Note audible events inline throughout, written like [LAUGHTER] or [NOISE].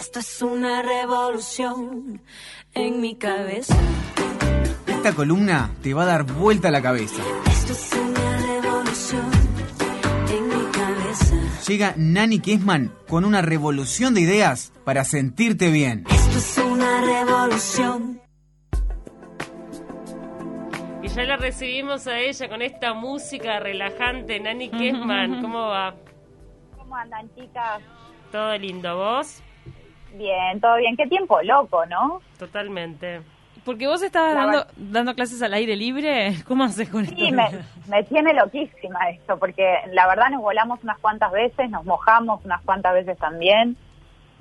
Esto es una revolución en mi cabeza. Esta columna te va a dar vuelta a la cabeza. Esto es una revolución en mi cabeza. Llega Nani Kessman con una revolución de ideas para sentirte bien. Esto es una revolución. Y ya la recibimos a ella con esta música relajante. Nani Kessman, [LAUGHS] ¿cómo va? ¿Cómo andan, chicas? Todo lindo, ¿vos? Bien, todo bien. Qué tiempo loco, ¿no? Totalmente. Porque vos estabas La dando, dando clases al aire libre. [LAUGHS] ¿Cómo haces con esto? Sí, me, me tiene loquísima esto, porque la verdad nos volamos unas cuantas veces, nos mojamos unas cuantas veces también.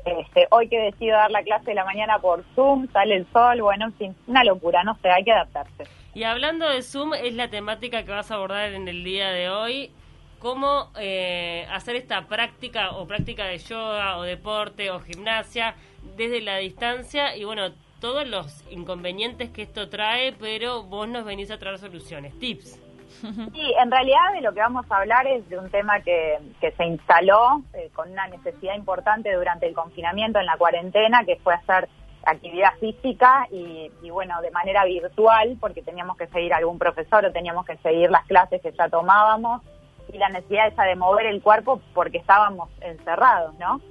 Este, hoy que decido dar la clase de la mañana por Zoom, sale el sol, bueno, en fin, una locura, no sé, hay que adaptarse. Y hablando de Zoom, es la temática que vas a abordar en el día de hoy. ¿Cómo eh, hacer esta práctica o práctica de yoga o deporte o gimnasia desde la distancia? Y bueno, todos los inconvenientes que esto trae, pero vos nos venís a traer soluciones, tips. [LAUGHS] Sí, en realidad de lo que vamos a hablar es de un tema que, que se instaló eh, con una necesidad importante durante el confinamiento en la cuarentena, que fue hacer actividad física y, y, bueno, de manera virtual, porque teníamos que seguir algún profesor o teníamos que seguir las clases que ya tomábamos, y la necesidad esa de mover el cuerpo porque estábamos encerrados, ¿no?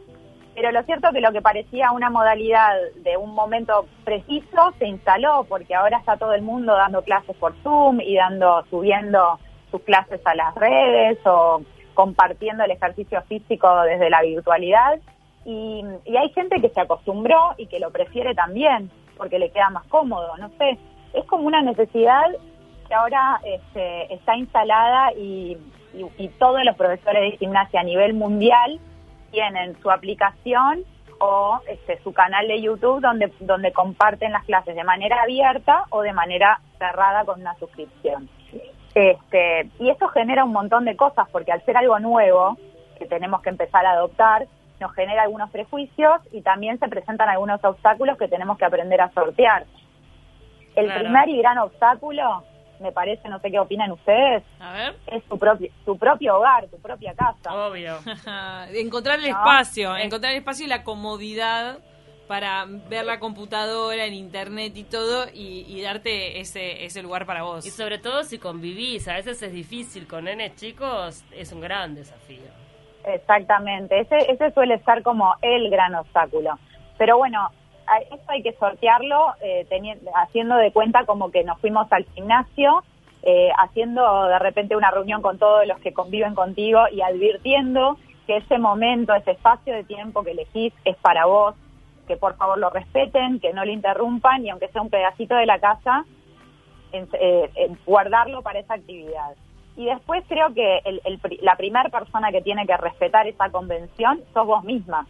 Pero lo cierto que lo que parecía una modalidad de un momento preciso se instaló porque ahora está todo el mundo dando clases por Zoom y dando subiendo sus clases a las redes o compartiendo el ejercicio físico desde la virtualidad y, y hay gente que se acostumbró y que lo prefiere también porque le queda más cómodo, no sé, es como una necesidad que ahora este, está instalada y, y, y todos los profesores de gimnasia a nivel mundial tienen su aplicación o este, su canal de YouTube donde, donde comparten las clases de manera abierta o de manera cerrada con una suscripción. Este, y esto genera un montón de cosas porque al ser algo nuevo que tenemos que empezar a adoptar, nos genera algunos prejuicios y también se presentan algunos obstáculos que tenemos que aprender a sortear. El Claro. primer y gran obstáculo, me parece, no sé qué opinan ustedes, A ver. es tu propio, tu propio hogar, tu propia casa. Obvio. [LAUGHS] encontrar el No, espacio, es- encontrar el espacio y la comodidad para ver la computadora en internet y todo y, y darte ese, ese lugar para vos. Y sobre todo si convivís, a veces es difícil con nenes chicos, es un gran desafío. Exactamente, ese, ese suele ser como el gran obstáculo. Pero bueno, esto hay que sortearlo eh, haciendo de cuenta como que nos fuimos al gimnasio, eh, haciendo de repente una reunión con todos los que conviven contigo y advirtiendo que ese momento, ese espacio de tiempo que elegís es para vos, que por favor lo respeten, que no lo interrumpan y aunque sea un pedacito de la casa, eh, guardarlo para esa actividad. Y después creo que el- la primera persona que tiene que respetar esa convención sos vos misma.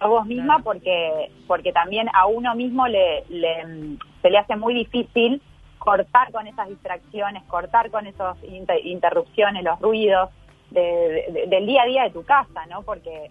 Vos misma Claro. porque porque también a uno mismo le, le, se le hace muy difícil cortar con esas distracciones, cortar con esas interrupciones, los ruidos de- de- del día a día de tu casa, ¿no? Porque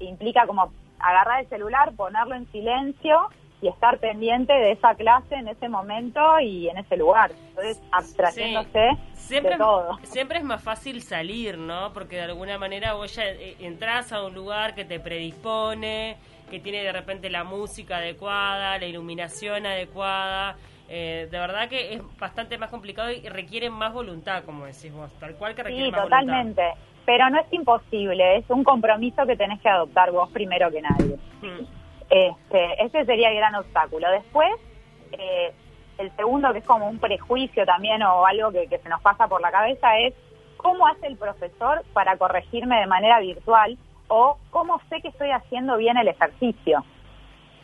implica como agarrar el celular, ponerlo en silencio y estar pendiente de esa clase en ese momento y en ese lugar. Entonces, abstrayéndose Siempre, de todo. siempre es más fácil salir, ¿no? Porque de alguna manera vos ya eh, entras a un lugar que te predispone, que tiene de repente la música adecuada, la iluminación adecuada. Eh, de verdad que es bastante más complicado y requiere más voluntad, como decís vos, tal cual que requiere Sí, más totalmente. Pero no es imposible, es un compromiso que tenés que adoptar vos primero que nadie. voluntad. Mm. Este, ese sería el gran obstáculo. Después, eh, el segundo, que es como un prejuicio también o algo que, que se nos pasa por la cabeza, es cómo hace el profesor para corregirme de manera virtual o cómo sé que estoy haciendo bien el ejercicio.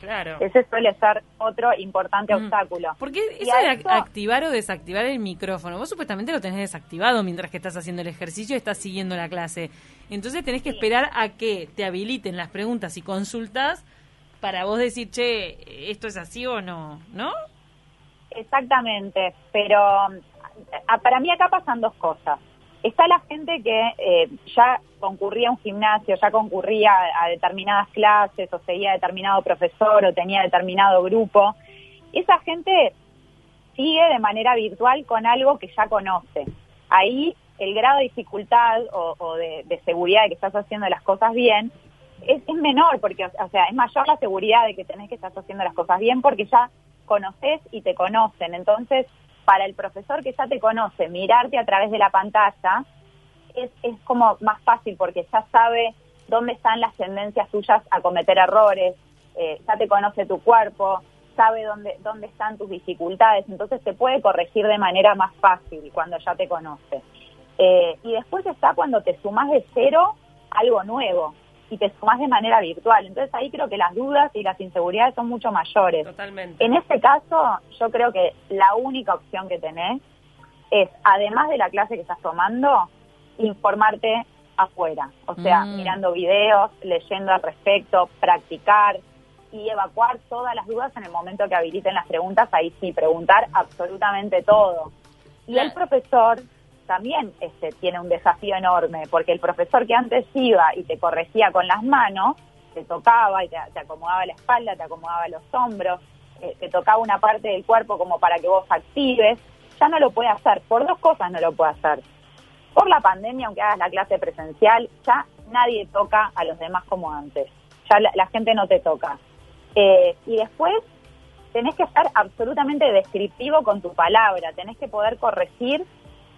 Claro. Ese suele ser otro importante Mm. obstáculo. Porque eso de activar o desactivar el micrófono, vos supuestamente lo tenés desactivado mientras que estás haciendo el ejercicio y estás siguiendo la clase. Entonces tenés que esperar a que te habiliten las preguntas y consultas para vos decir, che, esto es así o no, ¿no? Exactamente, pero para mí acá pasan dos cosas. Está la gente que eh, ya concurría a un gimnasio, ya concurría a, determinadas clases o seguía determinado profesor o tenía determinado grupo. Esa gente sigue de manera virtual con algo que ya conoce. Ahí el grado de dificultad o, o de, de seguridad de que estás haciendo las cosas bien es, es menor, porque, o sea, es mayor la seguridad de que tenés que estar haciendo las cosas bien porque ya conoces y te conocen. Entonces, para el profesor que ya te conoce, mirarte a través de la pantalla es, es como más fácil porque ya sabe dónde están las tendencias tuyas a cometer errores, eh, ya te conoce tu cuerpo, sabe dónde, dónde están tus dificultades, entonces te puede corregir de manera más fácil cuando ya te conoce. Eh, y después está cuando te sumas de cero algo nuevo y te sumas de manera virtual. Entonces ahí creo que las dudas y las inseguridades son mucho mayores. Totalmente. En este caso, yo creo que la única opción que tenés es, además de la clase que estás tomando, informarte afuera. O sea, Mm. mirando videos, leyendo al respecto, practicar y evacuar todas las dudas en el momento que habiliten las preguntas. Ahí sí, preguntar absolutamente todo. Y el profesor también este, tiene un desafío enorme, porque el profesor que antes iba y te corregía con las manos, te tocaba y te, acomodaba la espalda, te acomodaba los hombros, eh, te tocaba una parte del cuerpo como para que vos actives, ya no lo puede hacer. Por dos cosas no lo puede hacer. Por la pandemia, aunque hagas la clase presencial, ya nadie toca a los demás como antes. Ya la, la gente no te toca. Eh, y después tenés que estar absolutamente descriptivo con tu palabra, tenés que poder corregir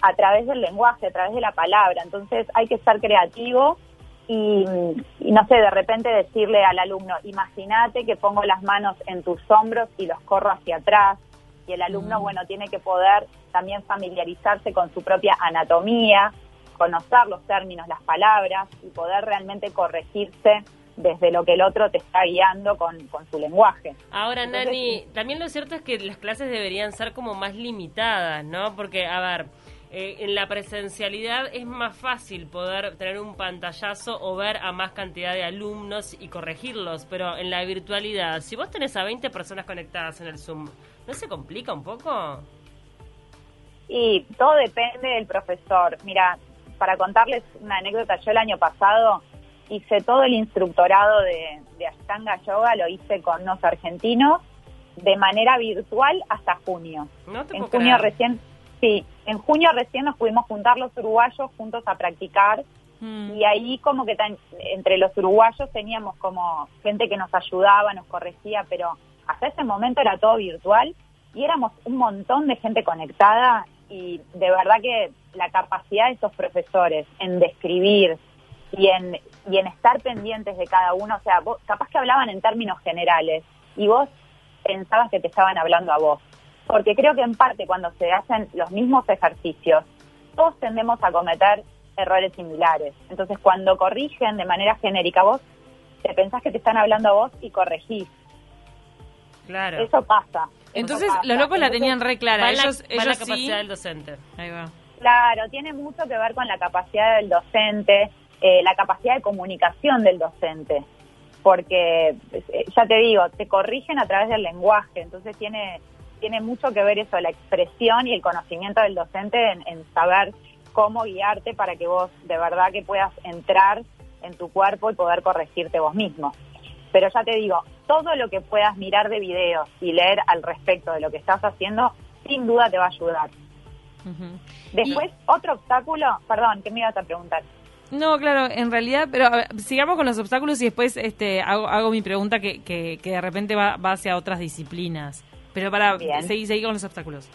a través del lenguaje, a través de la palabra. Entonces hay que estar creativo y, y no sé, de repente decirle al alumno, imagínate que pongo las manos en tus hombros y los corro hacia atrás. Y el alumno, Mm. bueno, tiene que poder también familiarizarse con su propia anatomía, conocer los términos, las palabras y poder realmente corregirse desde lo que el otro te está guiando con, con su lenguaje. Ahora, Entonces, Nani, también lo cierto es que las clases deberían ser como más limitadas, ¿no? Porque, a ver, eh, en la presencialidad es más fácil poder tener un pantallazo o ver a más cantidad de alumnos y corregirlos, pero en la virtualidad, si vos tenés a 20 personas conectadas en el Zoom, ¿no se complica un poco? Y todo depende del profesor. Mira, para contarles una anécdota, yo el año pasado hice todo el instructorado de, de Ashtanga Yoga, lo hice con unos argentinos de manera virtual hasta junio. No te En puedo junio creer. recién, sí, en junio recién nos pudimos juntar los uruguayos juntos a practicar Mm. y ahí como que tan- entre los uruguayos teníamos como gente que nos ayudaba, nos corregía, pero hasta ese momento era todo virtual y éramos un montón de gente conectada y de verdad que la capacidad de estos profesores en describir y en, y en estar pendientes de cada uno, o sea, vos, capaz que hablaban en términos generales y vos pensabas que te estaban hablando a vos. Porque creo que en parte cuando se hacen los mismos ejercicios, todos tendemos a cometer errores similares. Entonces, cuando corrigen de manera genérica, vos te pensás que te están hablando a vos y corregís. Claro. Eso pasa. eso Entonces, pasa. los locos la tenían re clara. La- ellos la ellos capacidad sí. del docente. Ahí va. Claro, tiene mucho que ver con la capacidad del docente, eh, la capacidad de comunicación del docente, porque eh, ya te digo, te corrigen a través del lenguaje, entonces tiene tiene mucho que ver eso, la expresión y el conocimiento del docente en, en saber cómo guiarte para que vos de verdad que puedas entrar en tu cuerpo y poder corregirte vos mismo. Pero ya te digo, todo lo que puedas mirar de videos y leer al respecto de lo que estás haciendo, sin duda te va a ayudar. Ujú. Después, otro obstáculo, perdón, ¿qué me ibas a preguntar? No, claro, en realidad, pero ver, sigamos con los obstáculos y después este, hago, hago mi pregunta que, que, que de repente va, va hacia otras disciplinas. Pero para seguir, seguir con los obstáculos.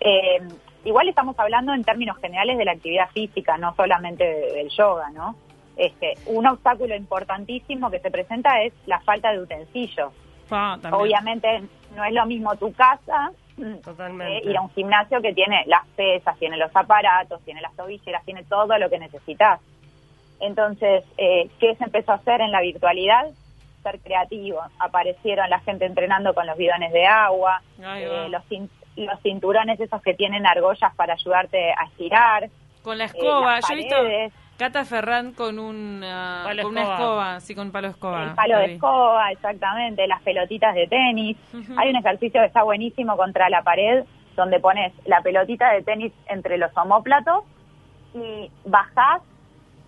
Eh, igual estamos hablando en términos generales de la actividad física, no solamente de- del yoga, ¿no? Este, un obstáculo importantísimo que se presenta es la falta de utensilios. Ah. Obviamente no es lo mismo tu casa Totalmente. eh, ir a un gimnasio que tiene las pesas, tiene los aparatos, tiene las tobilleras, tiene todo lo que necesitas. Entonces, eh, ¿qué se empezó a hacer en la virtualidad? Ser creativo. Aparecieron la gente entrenando con los bidones de agua, eh, los, los cinturones esos que tienen argollas para ayudarte a estirar. Con la escoba, eh, yo he visto. Cata Ferran con, un, ah, Palo con una escoba. sí, con palo escoba. El palo de escoba, exactamente, las pelotitas de tenis. Hay un ejercicio que está buenísimo contra la pared, donde pones la pelotita de tenis entre los omóplatos y bajás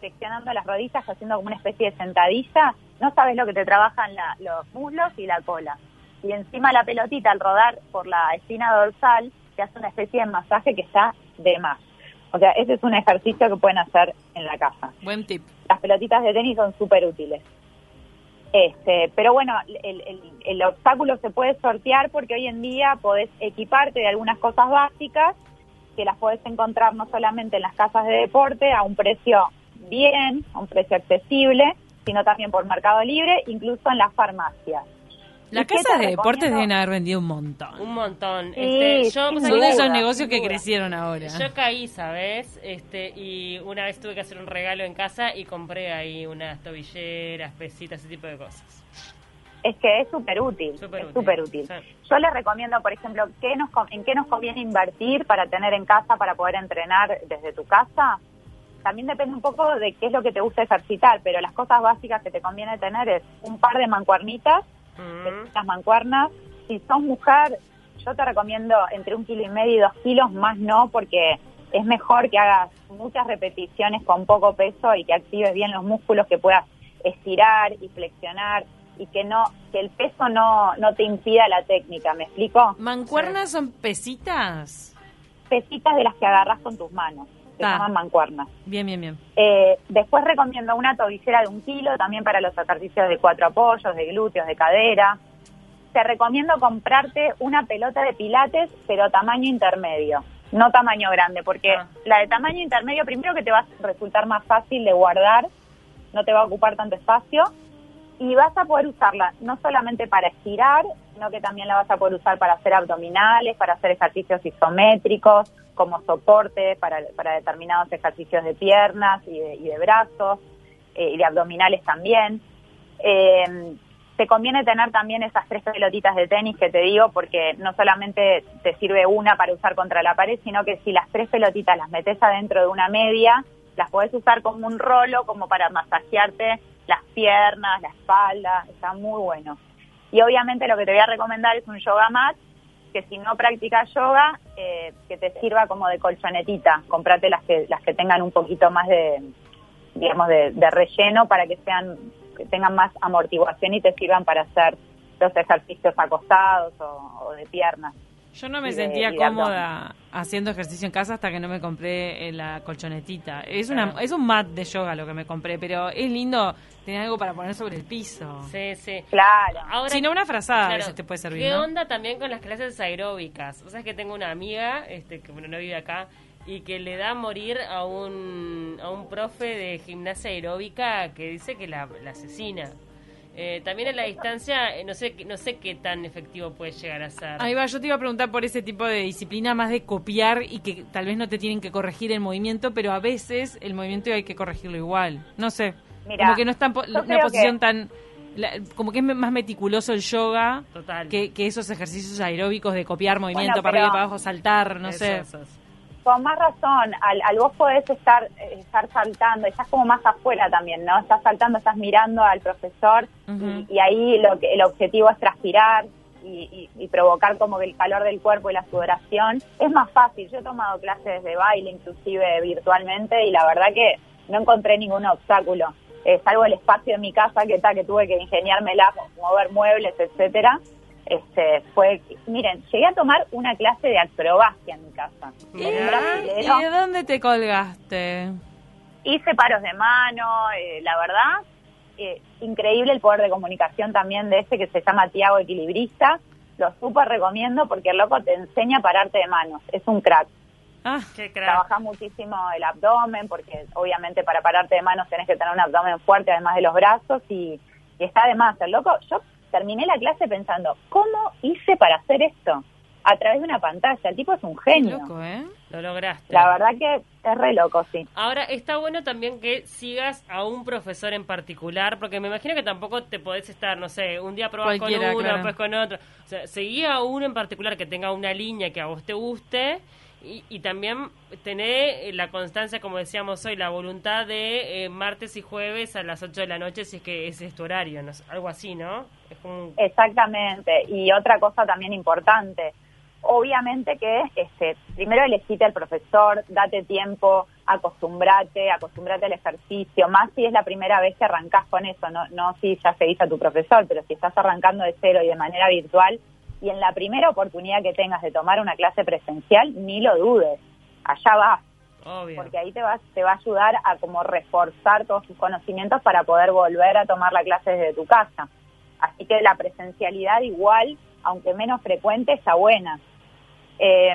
flexionando las rodillas, haciendo como una especie de sentadilla. No sabes lo que te trabajan la- los muslos y la cola. Y encima la pelotita, al rodar por la espina dorsal, te hace una especie de masaje que está de más. O sea, ese es un ejercicio que pueden hacer en la casa. Buen tip. Las pelotitas de tenis son súper útiles. Este, pero bueno, el, el- el obstáculo se puede sortear porque hoy en día podés equiparte de algunas cosas básicas que las podés encontrar no solamente en las casas de deporte a un precio bien, a un precio accesible, sino también por Mercado Libre, incluso en las farmacias. Las ¿Y qué casas de deportes deben haber vendido un montón. Un montón. Sí, este, yo, Son de esos negocios que crecieron ahora. Yo caí, ¿sabes? Este, y una vez tuve que hacer un regalo en casa y compré ahí unas tobilleras, pesitas, ese tipo de cosas. Es que es súper útil, es útil, súper útil. sí. Yo les recomiendo, por ejemplo, ¿qué nos, en qué nos conviene invertir para tener en casa, para poder entrenar desde tu casa. También depende un poco de qué es lo que te gusta ejercitar, pero las cosas básicas que te conviene tener es un par de mancuernitas, Mm. las mancuernas. Si sos mujer, yo te recomiendo entre un kilo y medio y dos kilos, más no, porque es mejor que hagas muchas repeticiones con poco peso y que actives bien los músculos, que puedas estirar y flexionar y que no que el peso no, no te impida la técnica, ¿me explico? ¿Mancuernas son pesitas? Pesitas de las que agarras con tus manos, se Ta. llaman mancuernas. Bien, bien, bien. Eh, después recomiendo una tobillera de un kilo también para los ejercicios de cuatro apoyos, de glúteos, de cadera. Te recomiendo comprarte una pelota de pilates, pero tamaño intermedio, no tamaño grande, porque Ah. la de tamaño intermedio, primero que te va a resultar más fácil de guardar, no te va a ocupar tanto espacio, y vas a poder usarla no solamente para estirar, sino que también la vas a poder usar para hacer abdominales, para hacer ejercicios isométricos, como soporte para, determinados ejercicios de piernas y de, y de brazos, eh, y de abdominales también. Eh, te conviene tener también esas tres pelotitas de tenis que te digo, porque no solamente te sirve una para usar contra la pared, sino que si las tres pelotitas las metes adentro de una media, las podés usar como un rolo, como para masajearte las piernas, la espalda, está muy bueno. Y obviamente lo que te voy a recomendar es un yoga mat, que si no practicas yoga, eh, que te sirva como de colchonetita. Comprate las que, las que tengan un poquito más de, digamos, de, de relleno para que sean, tengan más amortiguación y te sirvan para hacer los ejercicios acostados o de piernas. Yo no me sentía de cómoda haciendo ejercicio en casa hasta que no me compré eh, la colchonetita. Es una Claro. es un mat de yoga lo que me compré, pero es lindo tener algo para poner sobre el piso. Sí, sí. Claro. Ahora, Si no, una frazada a claro, veces te puede servir, ¿Qué ¿no? onda también con las clases aeróbicas? O sea, que tengo una amiga, este, que bueno, no vive acá, y que le da a morir a un, a un profe de gimnasia aeróbica que dice que la, la asesina. Eh, también a la distancia, eh, no sé, qué- no sé qué tan efectivo puede llegar a ser. Ahí va, yo te iba a preguntar por ese tipo de disciplina más de copiar y que tal vez no te tienen que corregir el movimiento, pero a veces el movimiento hay que corregirlo igual. No sé. Mira, como que no en po- yo una posición que- tan. la- como que es más meticuloso el yoga Total. que, que esos ejercicios aeróbicos de copiar movimiento Bueno, para arriba, para abajo, saltar, no Eso, sé. eso, eso. Con más razón, al, al vos podés estar, eh, estar saltando, estás como más afuera también, ¿no? Estás saltando, estás mirando al profesor y, y ahí lo que, el objetivo es transpirar y, y- y provocar como que el calor del cuerpo y la sudoración. Es más fácil, yo he tomado clases de baile inclusive virtualmente y la verdad que no encontré ningún obstáculo, eh, salvo el espacio de mi casa que tal que tuve que ingeniármela, mover muebles, etcétera. Este, fue, miren, llegué a tomar una clase de acrobacia en mi casa. ¿Y, Con un ¿Y brasilero. de dónde te colgaste? Hice paros de mano, eh, la verdad, eh, increíble el poder de comunicación también de este que se llama Tiago Equilibrista. Lo súper recomiendo porque el loco te enseña a pararte de manos. Es un crack. Ah, Qué crack. Trabaja muchísimo el abdomen porque obviamente para pararte de manos tenés que tener un abdomen fuerte además de los brazos y, y está de más. El loco, yo terminé la clase pensando, ¿cómo hice para hacer esto? A través de una pantalla. El tipo es un genio. loco, ¿eh? Lo lograste. La verdad que es re loco, sí. Ahora, está bueno también que sigas a un profesor en particular, porque me imagino que tampoco te podés estar, no sé, un día probás con uno, claro. después con otro. O sea, seguí a uno en particular que tenga una línea que a vos te guste y, también tener la constancia, como decíamos hoy, la voluntad de eh, martes y jueves a las 8 de la noche, si es que es tu horario, no algo así, ¿no? Es un- Exactamente. Y otra cosa también importante, obviamente que este, primero elegite al profesor, date tiempo, acostumbrate, acostumbrate al ejercicio, más si es la primera vez que arrancás con eso, no, no si ya seguís a tu profesor, pero si estás arrancando de cero y de manera virtual, y en la primera oportunidad que tengas de tomar una clase presencial, ni lo dudes, allá vas. Obvio. porque ahí te va, te va a ayudar a como reforzar todos tus conocimientos para poder volver a tomar la clase desde tu casa. Así que la presencialidad igual, aunque menos frecuente, está buena. Eh,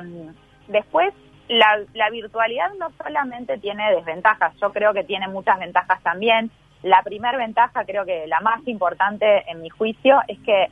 después, la, la virtualidad no solamente tiene desventajas, yo creo que tiene muchas ventajas también. La primera ventaja, creo que la más importante en mi juicio, es que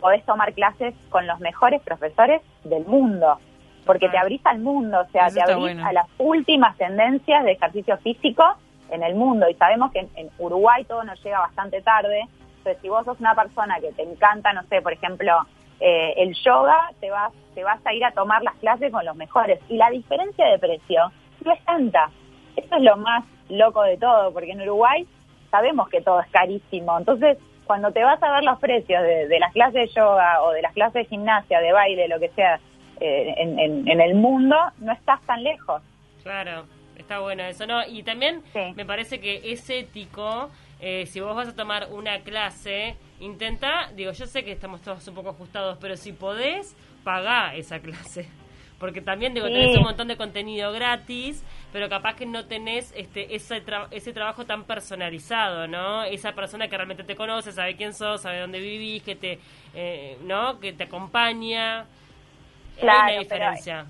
podés tomar clases con los mejores profesores del mundo, porque te abrís al mundo, o sea, Eso te abrís bueno. a las últimas tendencias de ejercicio físico en el mundo. Y sabemos que en, en Uruguay todo nos llega bastante tarde. Entonces, si vos sos una persona que te encanta, no sé, por ejemplo, eh, el yoga, te vas, te vas a ir a tomar las clases con los mejores. Y la diferencia de precio no es tanta. Eso es lo más loco de todo, porque en Uruguay sabemos que todo es carísimo. Entonces, cuando te vas a ver los precios de, de las clases de yoga o de las clases de gimnasia, de baile, lo que sea, eh, en, en- en el mundo, no estás tan lejos. Claro, está bueno eso, ¿no? Y también Sí. me parece que es ético, eh, si vos vas a tomar una clase, intenta, digo, yo sé que estamos todos un poco ajustados, pero si podés, pagá esa [LAUGHS] clase. Porque también, digo, Sí. tenés un montón de contenido gratis, pero capaz que no tenés este ese, tra- ese trabajo tan personalizado, ¿no? Esa persona que realmente te conoce, sabe quién sos, sabe dónde vivís, que te, eh, ¿no? Que te acompaña. Claro, Hay una diferencia.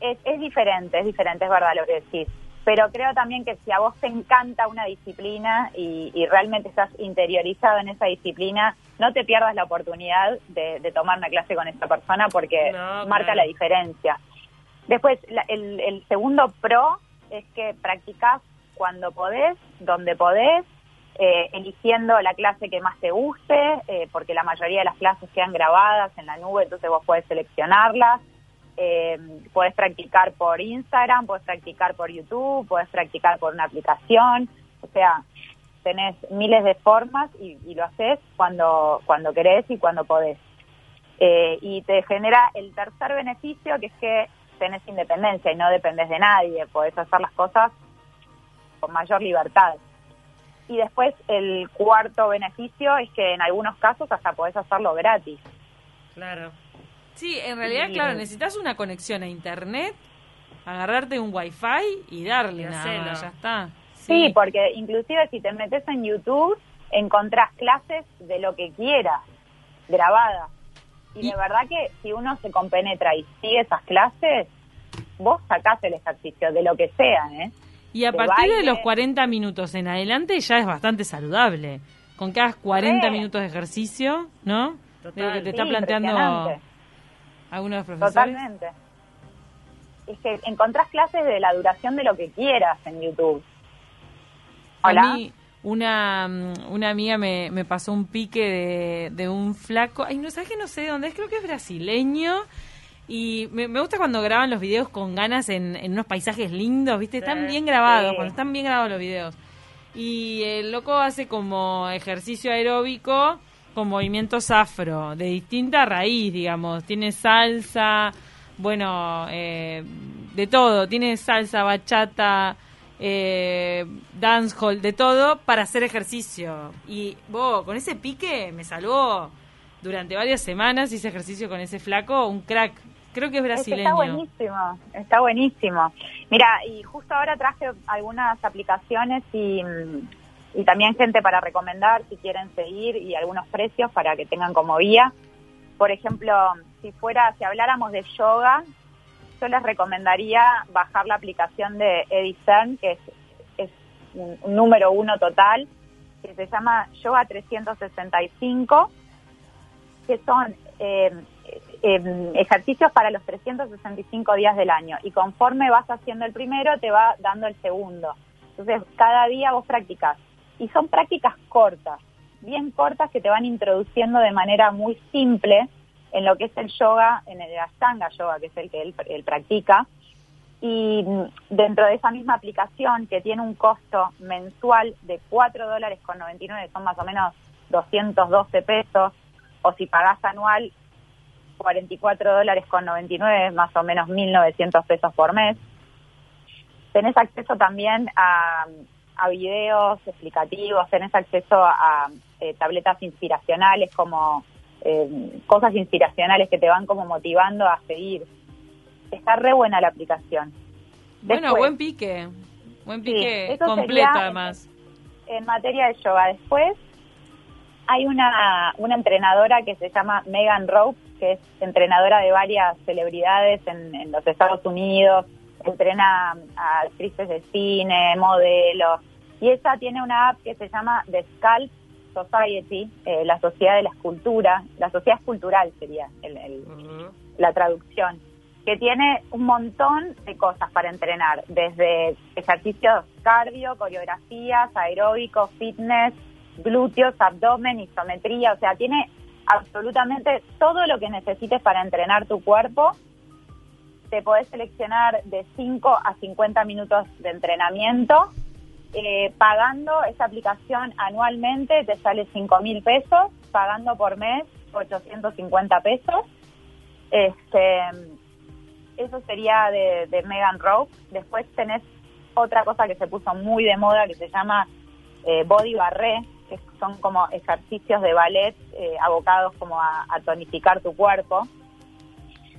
es, es diferente, es diferente, es verdad lo que decís. Pero creo también que si a vos te encanta una disciplina y, y realmente estás interiorizado en esa disciplina, no te pierdas la oportunidad de, de tomar una clase con esa persona porque No, marca claro. la diferencia. Después, la- el, el segundo pro es que practicás cuando podés, donde podés, eh, eligiendo la clase que más te guste, eh, porque la mayoría de las clases quedan grabadas en la nube, entonces vos podés seleccionarlas. Eh, puedes practicar por Instagram, puedes practicar por YouTube, puedes practicar por una aplicación, o sea, tenés miles de formas y, y lo haces cuando, cuando querés y cuando podés. Eh, y te genera el tercer beneficio, que es que tenés independencia y no dependes de nadie, podés hacer las cosas con mayor libertad. Y después el cuarto beneficio es que en algunos casos hasta podés hacerlo gratis. Claro. Sí, en realidad, Y- claro, necesitas una conexión a internet, agarrarte un wifi y darle Y nada ya está. Sí, porque inclusive si te metes en YouTube encontrás clases de lo que quieras, grabadas. Y, Y- de verdad que si uno se compenetra y sigue esas clases, vos sacás el ejercicio de lo que sea, ¿eh? Y a de partir de los 40 minutos en adelante ya es bastante saludable. Con que hagas 40 Re. minutos de ejercicio, ¿no? Total. Lo que te está Sí, planteando impresionante. algunos profesores. Totalmente. Es que encontrás clases de la duración de lo que quieras en YouTube. Hola. A mí, una, mm, una amiga me, me pasó un pique de, de un flaco. Ay, no sabes que no sé de dónde es, creo que es brasileño. Y me, me gusta cuando graban los videos con ganas en, en unos paisajes lindos, ¿viste? Están bien grabados, sí. cuando están bien grabados los videos. Y el loco hace como ejercicio aeróbico con movimientos afro, de distinta raíz, digamos. Tiene salsa, bueno, eh, de todo. Tiene salsa, bachata, eh, dancehall, de todo para hacer ejercicio. Y vos, con ese pique me salvó durante varias semanas. Hice ejercicio con ese flaco, un crack. Creo que es brasileño. está buenísimo, está buenísimo. Mira, y justo ahora traje algunas aplicaciones y, mm, y también gente para recomendar si quieren seguir y algunos precios para que tengan como guía. Por ejemplo, si fuera, si habláramos de yoga, yo les recomendaría bajar la aplicación de Eddie Stern, que es, un, número uno total, que se llama Yoga 365, que son eh, eh, ejercicios para los 365 días del año. Y conforme vas haciendo el primero, te va dando el segundo. Entonces, cada día vos practicás. Y son prácticas cortas, bien cortas, que te van introduciendo de manera muy simple en lo que es el yoga, en el Ashtanga Yoga, que es el que él, él practica. Y mm, dentro de esa misma aplicación, que tiene un costo mensual de 4 dólares con 99, son más o menos 212 pesos, o si pagás anual, 44 dólares con 99, más o menos 1.900 pesos por mes. Tenés acceso también a, a videos explicativos, tenés acceso a, eh, tabletas inspiracionales como eh, cosas inspiracionales que te van como motivando a seguir. Está re buena la aplicación. Bueno, buen pique. Buen pique completo, además. en materia de yoga. Después hay una, una entrenadora que se llama Megan Rope, que es entrenadora de varias celebridades en, en los Estados Unidos, entrena a actrices de cine, modelos, y ella tiene una app que se llama The Scalp Society, eh, la sociedad de la escultura, la sociedad escultural sería el- el, la traducción, que tiene un montón de cosas para entrenar, desde ejercicios cardio, coreografías, aeróbicos, fitness, glúteos, abdomen, isometría, o sea, tiene absolutamente todo lo que necesites para entrenar tu cuerpo. Te podés seleccionar de 5 a 50 minutos de entrenamiento. Eh, pagando esa aplicación anualmente te sale 5 mil pesos, pagando por mes 850 pesos. Este, eso sería de, Megan Rope. Después tenés otra cosa que se puso muy de moda que se llama eh, body barré, que son como ejercicios de ballet eh, abocados como a tonificar tu cuerpo.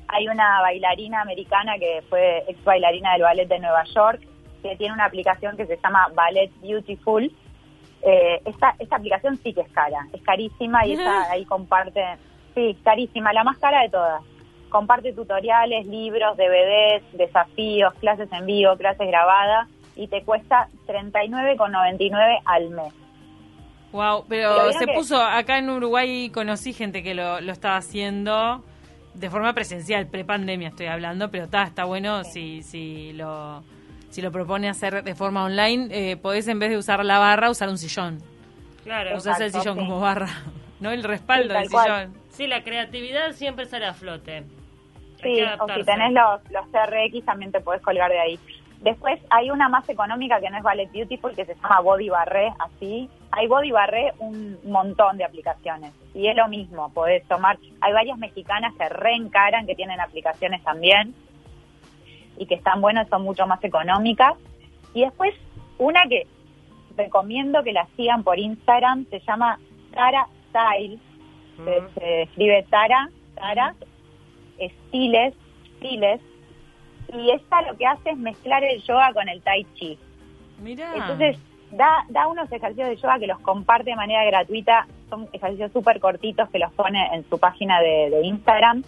Hay una bailarina americana que fue ex bailarina del ballet de Nueva York, que tiene una aplicación que se llama Ballet Beautiful. Eh, esta, esta aplicación sí que es cara, es carísima y ella ahí comparte, sí, carísima, la más cara de todas. Comparte tutoriales, libros, DVDs, desafíos, clases en vivo, clases grabadas y te cuesta 39,99 al mes. Wow, Pero se que- puso, acá en Uruguay conocí gente que lo, lo estaba haciendo de forma presencial, pre-pandemia estoy hablando, pero está, está bueno si, si lo si lo propone hacer de forma online, eh, podés en vez de usar la barra, usar un sillón. Claro. Usás el sillón sí. como barra, [LAUGHS] no el respaldo Sí, del cual. sillón. Sí, la creatividad siempre sale a flote. Hay Sí, o si tenés los, los CRX también te podés colgar de ahí. Después hay una más económica que no es Ballet Beautiful, que se llama Body Barré, así. Hay Body Barré un montón de aplicaciones. Y es lo mismo, podés tomar... Hay varias mexicanas que reencaran, que tienen aplicaciones también, y que están buenas, son mucho más económicas. Y después una que recomiendo que la sigan por Instagram, se llama Tara Style, se, Ujú. se escribe Tara, Tara, Estiles, Stiles, y esta lo que hace es mezclar el yoga con el tai chi. Mirá. Entonces, da, da unos ejercicios de yoga que los comparte de manera gratuita, son ejercicios súper cortitos que los pone en su página de, de Instagram,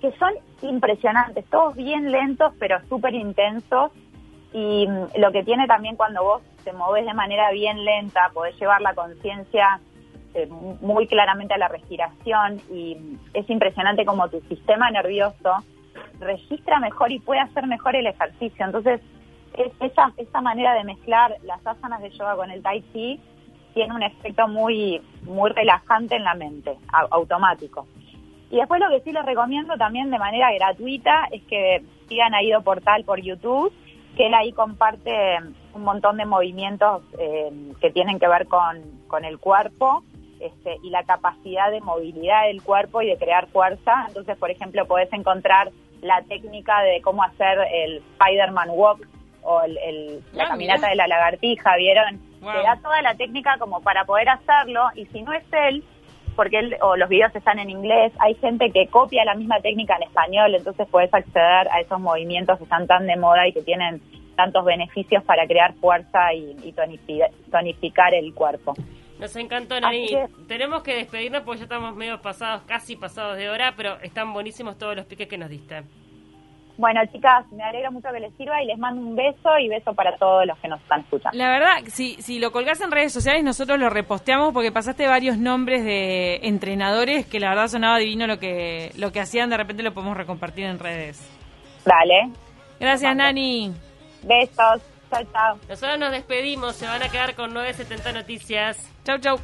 que son impresionantes, todos bien lentos, pero súper intensos, y mm, lo que tiene también cuando vos te moves de manera bien lenta, podés llevar la conciencia eh, muy claramente a la respiración y es impresionante como tu sistema nervioso registra mejor y puede hacer mejor el ejercicio. Entonces, es- esa, esa manera de mezclar las asanas de yoga con el tai chi tiene un efecto muy, muy relajante en la mente, automático. Y después lo que sí les recomiendo también de manera gratuita es que sigan a Ido Portal por YouTube, que él ahí comparte un montón de movimientos eh, que tienen que ver con, con el cuerpo este, y la capacidad de movilidad del cuerpo y de crear fuerza. Entonces, por ejemplo, podés encontrar la técnica de cómo hacer el Spider-Man Walk o el, el- la Ah, caminata mirá. de la lagartija, ¿vieron? Wow. Te da toda la técnica como para poder hacerlo y si no es él, porque él, o los videos están en inglés, hay gente que copia la misma técnica en español, entonces puedes acceder a esos movimientos que están tan de moda y que tienen tantos beneficios para crear fuerza y, y tonifi- tonificar el cuerpo. Nos encantó, Nani. Tenemos que despedirnos porque ya estamos medio pasados, casi pasados de hora, pero están buenísimos todos los piques que nos diste. Bueno, chicas, me alegro mucho que les sirva y les mando un beso y beso para todos los que nos están escuchando. La verdad, si, si lo colgás en redes sociales, nosotros lo reposteamos porque pasaste varios nombres de entrenadores que la verdad sonaba divino lo que, lo que hacían. De repente lo podemos recompartir en redes. Dale, Gracias, Nani. besos, chao, chao. Nosotros nos despedimos, se van a quedar con 970 noticias. Chau, chau.